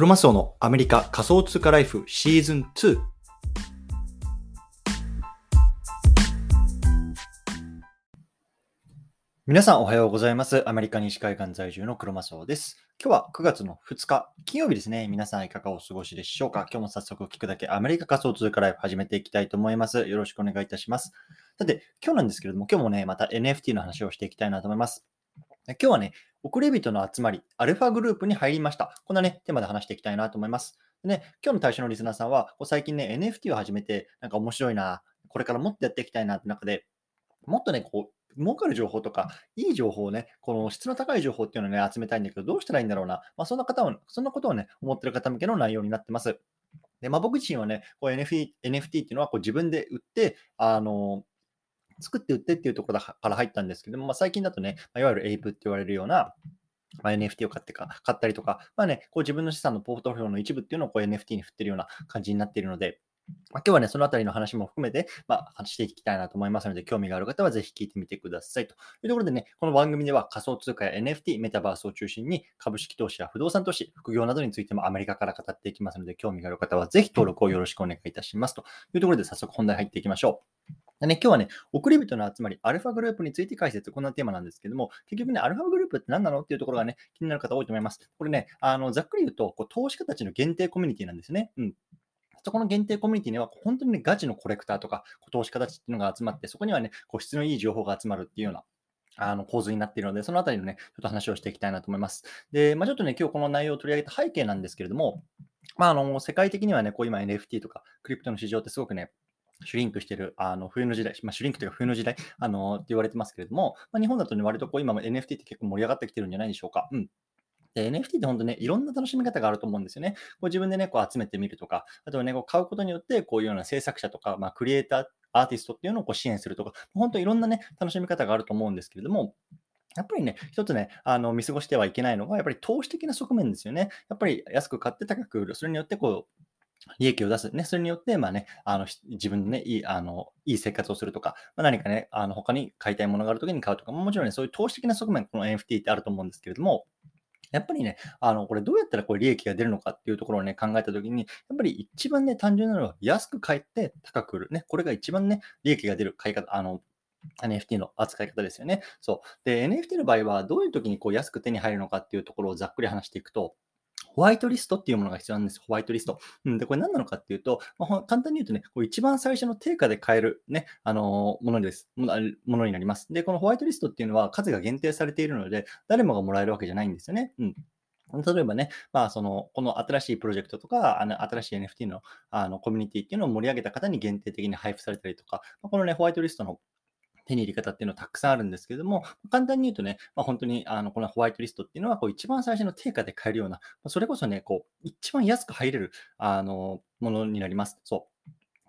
クロマスオのアメリカ仮想通貨ライフシーズン2。皆さんおはようございます。アメリカ西海岸在住のクロマスオです。今日は9月の2日、金曜日ですね。皆さんいかがお過ごしでしょうか？今日も早速聞くだけアメリカ仮想通貨ライフ始めていきたいと思います。よろしくお願いいたします。さて、今日なんですけれども、今日もね、また NFT の話をしていきたいなと思います。今日はね、遅れ人の集まり、アルファグループに入りました。こんなね、テーマで話していきたいなと思います。でね、今日の対象のリスナーさんは、最近ね、NFT を始めて、なんか面白いな、これからもっとやっていきたいなって中で、もっとね、こう、儲かる情報とか、いい情報をね、この質の高い情報っていうのをね、集めたいんだけど、どうしたらいいんだろうな。まあ、そんな方は、そんなことをね、思ってる方向けの内容になってます。で、まあ、僕自身はね、NFT, NFT っていうのはこう自分で売って、あの、作って売ってっていうところから入ったんですけども、まあ、最近だとね、いわゆるエイプって言われるような、まあ、NFT を買ってか、買ったりとか、まあね、こう自分の資産のポートフォリオの一部っていうのをこう NFT に振ってるような感じになっているので、まあ、今日はね、そのあたりの話も含めて、まあ、話していきたいなと思いますので、興味がある方はぜひ聞いてみてください。というところでね、この番組では仮想通貨や NFT、メタバースを中心に株式投資や不動産投資、副業などについてもアメリカから語っていきますので、興味がある方はぜひ登録をよろしくお願いいたします。というところで早速本題入っていきましょう。でね、今日はね、送り人の集まり、アルファグループについて解説、こんなテーマなんですけども、結局ね、アルファグループって何なのっていうところがね、気になる方多いと思います。これね、あのざっくり言うと、こう投資家たちの限定コミュニティなんですね。うん。そこの限定コミュニティには、本当にね、ガチのコレクターとか、投資家たちっていうのが集まって、そこにはね、こう質のいい情報が集まるっていうような、あの構図になっているので、そのあたりのね、ちょっと話をしていきたいなと思います。で、まあ、ちょっとね、今日この内容を取り上げた背景なんですけれども、まあ、あの世界的にはね、こう今 NFT とかクリプトの市場ってすごくね、シュリンクしてる、あの、冬の時代、まあ、シュリンクというか冬の時代、あの、って言われてますけれども、まあ、日本だとね、割とこう、今も NFT って結構盛り上がってきてるんじゃないでしょうか。うん。で、NFT って本当ね、いろんな楽しみ方があると思うんですよね。こう自分でね、こう集めてみるとか、あとはね、こう買うことによって、こういうような制作者とか、まあ、クリエイター、アーティストっていうのをこう支援するとか、本当いろんなね、楽しみ方があると思うんですけれども、やっぱりね、一つね、あの見過ごしてはいけないのが、やっぱり投資的な側面ですよね。やっぱり安く買って高く売る。それによってこう、利益を出す。ね、それによって、まあね、あの、自分でね、いい、あの、いい生活をするとか、まあ、何かね、あの、他に買いたいものがあるときに買うとか、もちろんね、そういう投資的な側面、この NFT ってあると思うんですけれども、やっぱりね、あの、これどうやったらこう利益が出るのかっていうところをね、考えたときに、やっぱり一番ね、単純なのは安く買って高く売る。ね、これが一番ね、利益が出る買い方、あの、NFT の扱い方ですよね。そう。で、NFT の場合は、どういう時にこう安く手に入るのかっていうところをざっくり話していくと、ホワイトリストっていうものが必要なんです。ホワイトリスト。うん、で、これ何なのかっていうと、まあ、簡単に言うとね、こう一番最初の定価で買えるね、あのー、ものです。ものになります。で、このホワイトリストっていうのは数が限定されているので、誰もがもらえるわけじゃないんですよね。うん。例えばね、まあ、その、この新しいプロジェクトとか、あの新しい NFT のあのコミュニティっていうのを盛り上げた方に限定的に配布されたりとか、このね、ホワイトリストの手に入れ方っていうのはたくさんあるんですけども、簡単に言うとね、まあ、本当にあのこのホワイトリストっていうのはこう一番最初の定価で買えるような、それこそね、こう一番安く入れるあのものになります。そう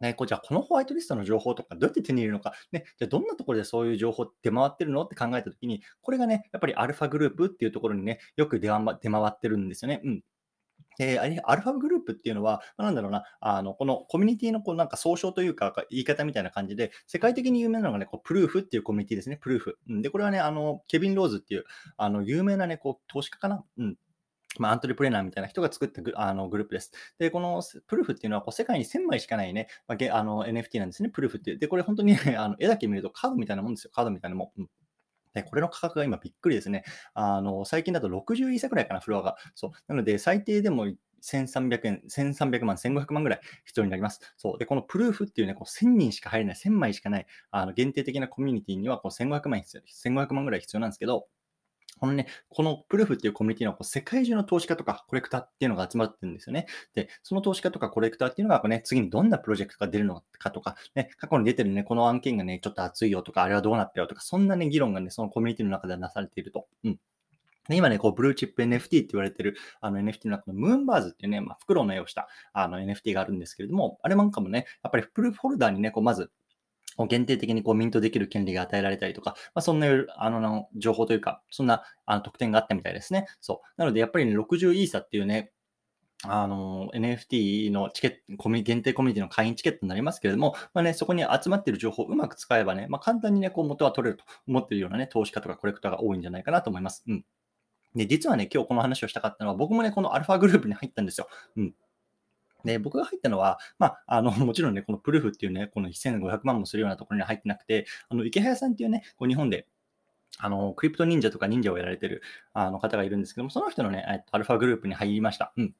ね、こうじゃあこのホワイトリストの情報とかどうやって手に入れるのか、ね、じゃどんなところでそういう情報出回ってるのって考えたときに、これがね、やっぱりアルファグループっていうところにね、よく出回ってるんですよね。うん。で、アルファグループっていうのは、なんだろうな、あの、このコミュニティのこうなんか総称というか、言い方みたいな感じで、世界的に有名なのがね、こうプルーフっていうコミュニティですね、プルーフ。で、これはね、あの、ケビン・ローズっていう、あの、有名なね、こう、投資家かな？うん。まあ、アントレプレーナーみたいな人が作ったグあのグループです。で、このプルーフっていうのはこう世界に1000枚しかないね、まあ、あの NFT なんですね、プルーフっていう。で、これ本当に、ね、あの絵だけ見るとカードみたいなもんですよ、カードみたいなもん。うんで、これの価格が今びっくりですね。あの、最近だと60イーサくらいかな、フロアが。そう。なので、最低でも1300円、1300万、1500万ぐらい必要になります。そう。で、このプルーフっていうね、こう1000人しか入れない、1000枚しかない、あの限定的なコミュニティにはこう1500万必要、1500万ぐらい必要なんですけど、このね、このプルーフっていうコミュニティのこう世界中の投資家とかコレクターっていうのが集まってるんですよね。で、その投資家とかコレクターっていうのがこう、ね、次にどんなプロジェクトが出るのかとか、ね、過去に出てるね、この案件がね、ちょっと熱いよとか、あれはどうなったよとか、そんなね、議論がね、そのコミュニティの中ではなされていると。うん。今ね、こう、ブルーチップ NFT って言われてる、あの NFT の中のムーンバーズっていうね、まあ、袋の絵をしたあの NFT があるんですけれども、あれなんかもね、やっぱりプルフォルダーにね、こう、まず、限定的にこうミントできる権利が与えられたりとか、まあ、そんなあの情報というか、そんなあの特典があったみたいですね。そう。なので、やっぱりね、60イーサっていうね、あの、NFT のチケット、限定コミュニティの会員チケットになりますけれども、まあね、そこに集まっている情報をうまく使えばね、まあ、簡単にね、こう元は取れると思っているようなね、投資家とかコレクターが多いんじゃないかなと思います。うん。で、実はね、今日この話をしたかったのは、僕もね、このアルファグループに入ったんですよ。うん。で、僕が入ったのは、まあ、あの、もちろんね、このプルーフっていうね、この1500万もするようなところに入ってなくて、あの、池早さんっていうね、こう日本で、あの、クリプト忍者とか忍者をやられてるあの方がいるんですけども、その人のね、えっと、アルファグループに入りました。うん。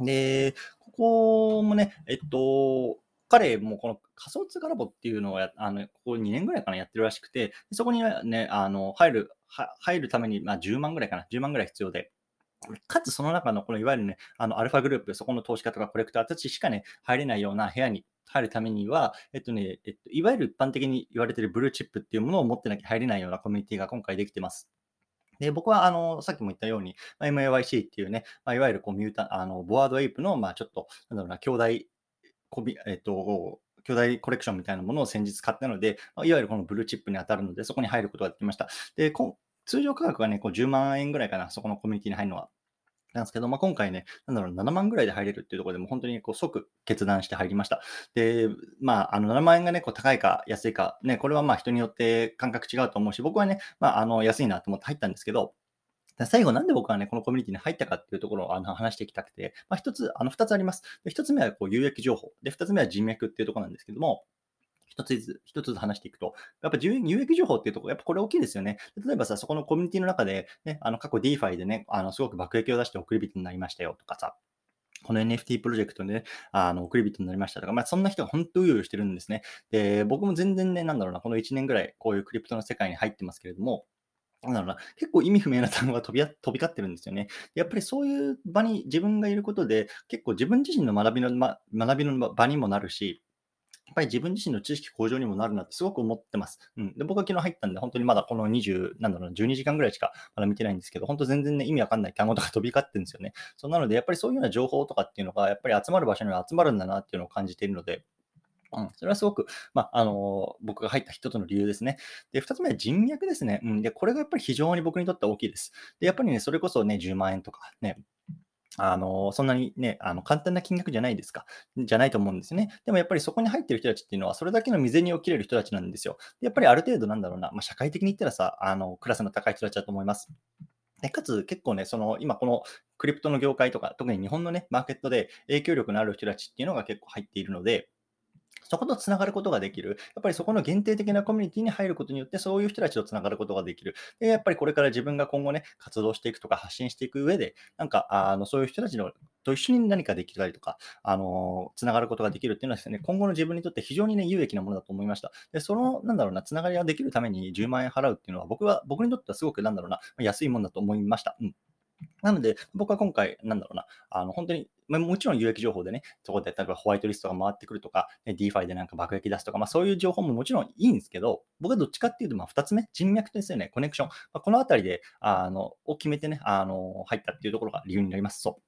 で、ここもね、えっと、彼もこの仮想通貨ラボっていうのをや、あの、ここ2年ぐらいかなやってるらしくて、そこにね、あの、入る、入るために、まあ、10万ぐらいかな、10万ぐらい必要で、かつその中のこのいわゆるね、あのアルファグループ、そこの投資家とかコレクターたちしかね、入れないような部屋に入るためには、えっとね、えっと、いわゆる一般的に言われてるブルーチップっていうものを持ってなきゃ入れないようなコミュニティが今回できてます。で僕はあのさっきも言ったように、まあ、MAYC っていうね、まあ、いわゆるこうミュータあのボワードエイプの、まあ、ちょっと、なんだろうな、兄弟コビ、えっと、巨大コレクションみたいなものを先日買ったので、いわゆるこのブルーチップに当たるので、そこに入ることができました。で、通常価格がね、こう10万円ぐらいかな、そこのコミュニティに入るのは。なんですけど、まあ、今回ね、なんだろう、7万ぐらいで入れるっていうところでも本当にこう即決断して入りました。で、まあ、あの7万円がね、こう高いか安いか、ね、これはまあ人によって感覚違うと思うし、僕はね、まあ、あの安いなと思って入ったんですけど、最後、なんで僕はね、このコミュニティに入ったかっていうところをあの話していきたくて、まあ、一つ、あの、二つあります。で一つ目はこう有益情報。で、二つ目は人脈っていうところなんですけども、一つずつ、一つずつ話していくと、やっぱ有益情報っていうところ、やっぱこれ大きいですよね。例えばさ、そこのコミュニティの中で、ね、あの過去 DeFi でね、あのすごく爆撃を出して送り人になりましたよとかさ、この NFT プロジェクトでね、あの、送り人になりましたとか、まあ、そんな人が本当うようしてるんですね。で、僕も全然ね、なんだろうな、この1年ぐらい、こういうクリプトの世界に入ってますけれども、なんだろうな、結構意味不明な単語が飛び飛び交ってるんですよね。やっぱりそういう場に自分がいることで、結構自分自身の学びの,、ま、学びの場にもなるし、やっぱり自分自身の知識向上にもなるなってすごく思ってます。うん。で、僕は昨日入ったんで、本当にまだこの20、なんだろう、12時間ぐらいしかまだ見てないんですけど、本当全然ね、意味わかんない単語とか飛び交ってるんですよね。そうなので、やっぱりそういうような情報とかっていうのが、やっぱり集まる場所には集まるんだなっていうのを感じているので、うん、それはすごく、まあ、あの僕が入った一つの理由ですね。で、二つ目は人脈ですね。うん。で、これがやっぱり非常に僕にとって大きいです。で、やっぱりね、それこそね、10万円とかね、あの、そんなにね、あの、簡単な金額じゃないですか。じゃないと思うんですよね。でもやっぱりそこに入ってる人たちっていうのは、それだけの未然に起きれる人たちなんですよ。やっぱりある程度なんだろうな、まあ、社会的に言ったらさ、あの、クラスの高い人たちだと思います。でかつ結構ね、その今このクリプトの業界とか、特に日本のね、マーケットで影響力のある人たちっていうのが結構入っているので、そことつながることができる。やっぱりそこの限定的なコミュニティに入ることによって、そういう人たちとつながることができる。で、やっぱりこれから自分が今後ね、活動していくとか発信していく上で、なんか、あのそういう人たちのと一緒に何かできたりとか、あのつながることができるっていうのはですね、今後の自分にとって非常にね、有益なものだと思いました。で、その、なんだろうな、つながりができるために10万円払うっていうのは、僕は、僕にとってはすごく、なんだろうな、安いもんだと思いました。うん。なので、僕は今回、なんだろうな、あの本当に、まあ、もちろん有益情報でね、そこで例えばホワイトリストが回ってくるとか、ね DeFi でなんか爆撃出すとか、まあ、そういう情報ももちろんいいんですけど、僕はどっちかっていうと、まあ、2つ目、人脈ですよね、コネクション。まあ、このあたりで、あの、を決めてね、あの、入ったっていうところが理由になります。そう。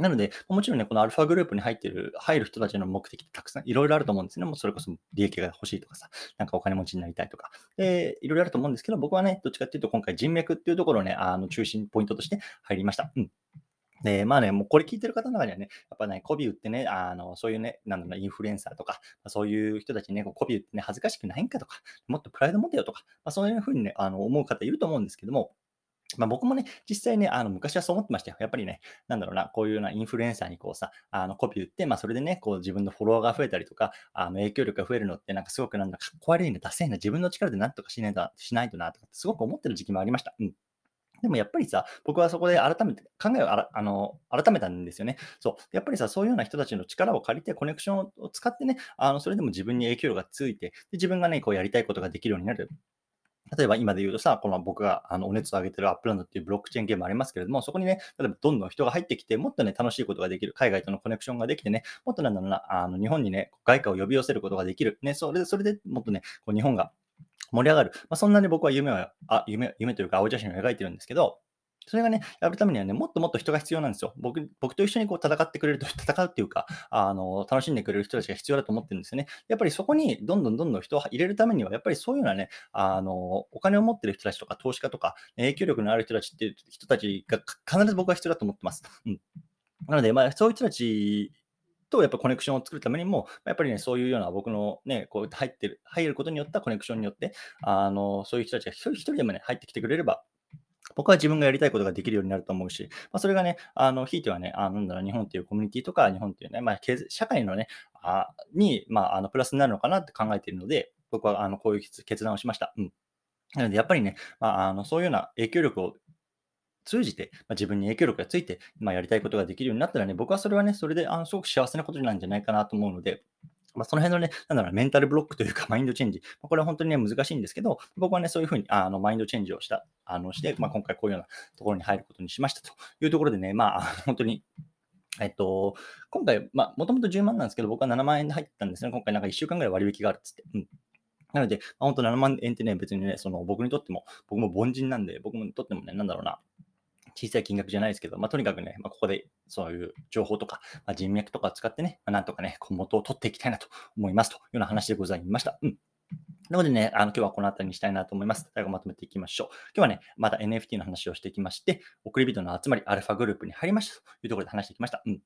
なので、もちろんね、このアルファグループに入ってる、入る人たちの目的ってたくさんいろいろあると思うんですね。もうそれこそ利益が欲しいとかさ、なんかお金持ちになりたいとか、で、いろいろあると思うんですけど、僕はね、どっちかっていうと今回人脈っていうところをね、あの中心ポイントとして入りました。うん。で、まあね、もうこれ聞いてる方の中にはね、やっぱね、媚び売ってね、あの、そういうね、なんだろうインフルエンサーとか、そういう人たちにね、こう媚び売ってね、恥ずかしくないんかとか、もっとプライド持てよとか、まあ、そういうふうにね、あの思う方いると思うんですけども、まあ、僕もね、実際ね、あの昔はそう思ってましたよ。やっぱりね、なんだろうな、こういうようなインフルエンサーにこうさ、あのコピー打って、まあ、それでね、こう自分のフォロワーが増えたりとか、あの影響力が増えるのって、なんかすごくなんだかっこ悪いな、ダセいな、自分の力でなんとかしないとしないとな、とかってすごく思ってる時期もありました。うん。でもやっぱりさ、僕はそこで改めて考えをあらあの改めたんですよね。そう。やっぱりさ、そういうような人たちの力を借りて、コネクションを使ってね、あのそれでも自分に影響力がついて、で自分がね、こうやりたいことができるようになる。例えば今で言うとさ、この僕があのお熱を上げてるアップランドっていうブロックチェーンゲームありますけれども、そこにね、例えばどんどん人が入ってきて、もっとね、楽しいことができる、海外とのコネクションができてね、もっとなんだろうな、あの日本にね、外貨を呼び寄せることができる。ね、それで、それでもっとね、こう日本が盛り上がる。まあ、そんなに僕は夢は、あ夢夢というか青写真を描いてるんですけど、それがね、やるためにはね、もっともっと人が必要なんですよ。僕僕と一緒にこう戦ってくれると、戦うっていうか、あの、楽しんでくれる人たちが必要だと思ってるんですよね。やっぱりそこにどんどんどんどん人を入れるためには、やっぱりそういうようなね、あの、お金を持ってる人たちとか、投資家とか、影響力のある人たちっていう人たちが必ず僕は必要だと思ってます。うん。なので、まあ、そういう人たちとやっぱコネクションを作るためにも、やっぱりね、そういうような僕のね、こう入ってる、入ることによったコネクションによって、あの、そういう人たちが一人でもね、入ってきてくれれば、僕は自分がやりたいことができるようになると思うし、まあ、それがね、あの、ひいてはね、あなんだろう、日本っていうコミュニティとか、日本っていうね、まあ、社会のね、あに、まあ、あの、プラスになるのかなって考えているので、僕は、あの、こういう決断をしました。うん。なので、やっぱりね、まあ、あの、そういうような影響力を通じて、まあ、自分に影響力がついて、まあ、やりたいことができるようになったらね、僕はそれはね、それで、あの、すごく幸せなことなんじゃないかなと思うので、まあ、その辺のね、なんだろう、メンタルブロックというか、マインドチェンジ。まあ、これは本当にね、難しいんですけど、僕はね、そういうふうに、あの、マインドチェンジをした、あの、して、まあ、今回こういうようなところに入ることにしましたというところでね、まあ、本当に、えっと、今回、まあ、もともと10万なんですけど、僕は7万円で入ったんですね。今回なんか1週間ぐらい割引があるっつって。うん。なので、まあ、本当7万円ってね、別にね、その僕にとっても、僕も凡人なんで、僕にとってもね、なんだろうな、小さい金額じゃないですけど、まあ、とにかくね、まあ、ここでそういう情報とか、まあ、人脈とかを使ってね、まあ、なんとかね、小元を取っていきたいなと思いますというような話でございました。うん。なのでね、あの今日はこの辺りにしたいなと思います。最後まとめていきましょう。今日はね、また NFT の話をしていきまして、送り人の集まり、アルファグループに入りましたというところで話してきました。うん。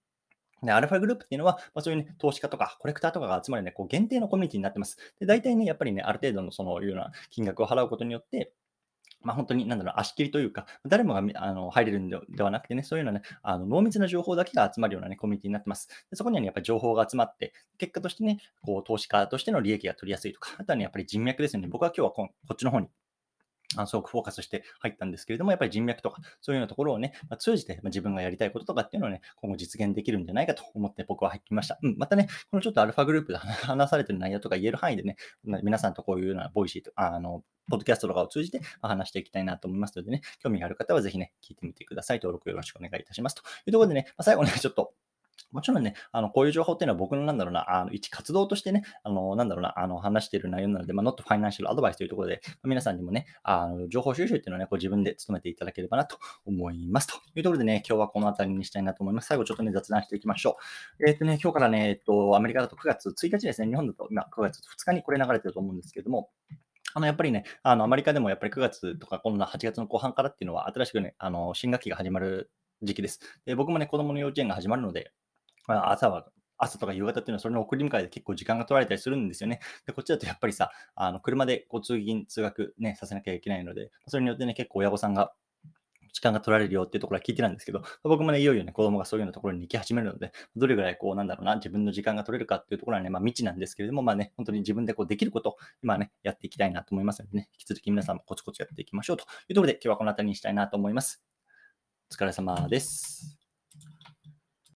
で、アルファグループっていうのは、まあ、そういうね、投資家とかコレクターとかが集まるね、こう限定のコミュニティになってます。で、大体ね、やっぱりね、ある程度のそのいうような金額を払うことによって、まあ、本当に、なんだろう、足切りというか、誰もがあの入れるんではなくてね、そういうようなね、あの濃密な情報だけが集まるようなね、コミュニティになってます。でそこにはね、やっぱり情報が集まって、結果としてね、こう、投資家としての利益が取りやすいとか、あとはね、やっぱり人脈ですよね。僕は今日はここっちの方にあのすごくフォーカスして入ったんですけれども、やっぱり人脈とか、そういうようなところをね、まあ、通じて、まあ、自分がやりたいこととかっていうのをね、今後実現できるんじゃないかと思って僕は入ってきました。うん、またね、このちょっとアルファグループで話されてる内容とか言える範囲でね、皆さんとこういうような Voicy と、あの、ポッドキャストとかを通じて話していきたいなと思いますのでね、興味がある方はぜひね、聞いてみてください。登録よろしくお願いいたします。というところでね、まあ、最後ね、ちょっと、もちろんね、あの、こういう情報っていうのは僕のなんだろうな、あの、一活動としてね、あの、なんだろうな、あの、話している内容なので、まあ、not financial advice というところで、ま、皆さんにもね、あの、情報収集っていうのをね、こう自分で努めていただければなと思います。というところでね、今日はこの辺りにしたいなと思います。最後ちょっとね、雑談していきましょう。えっ、ー、とね、今日からね、えっと、アメリカだと9月1日ですね、日本だと今9月2日にこれ流れてると思うんですけども、あの、やっぱりね、あの、アメリカでもやっぱり9月とか、こんな8月の後半からっていうのは、新しくね、あの、新学期が始まる時期です。で、僕もね、子供の幼稚園が始まるので、まあ、朝は朝とか夕方っていうのはそれの送り迎えで結構時間が取られたりするんですよね。で、こっちだとやっぱりさ、あの車でこう通勤、通学ね、させなきゃいけないので、それによってね、結構親御さんが時間が取られるよっていうところは聞いてたんですけど、僕もね、いよいよね、子供がそういうようなところに行き始めるので、どれぐらいこう、なんだろうな、自分の時間が取れるかっていうところはね、まあ未知なんですけれども、まあね、本当に自分でこうできること、今ね、やっていきたいなと思いますのでね、引き続き皆さんもコツコツやっていきましょうというところで、今日はこの辺りにしたいなと思います。お疲れ様です。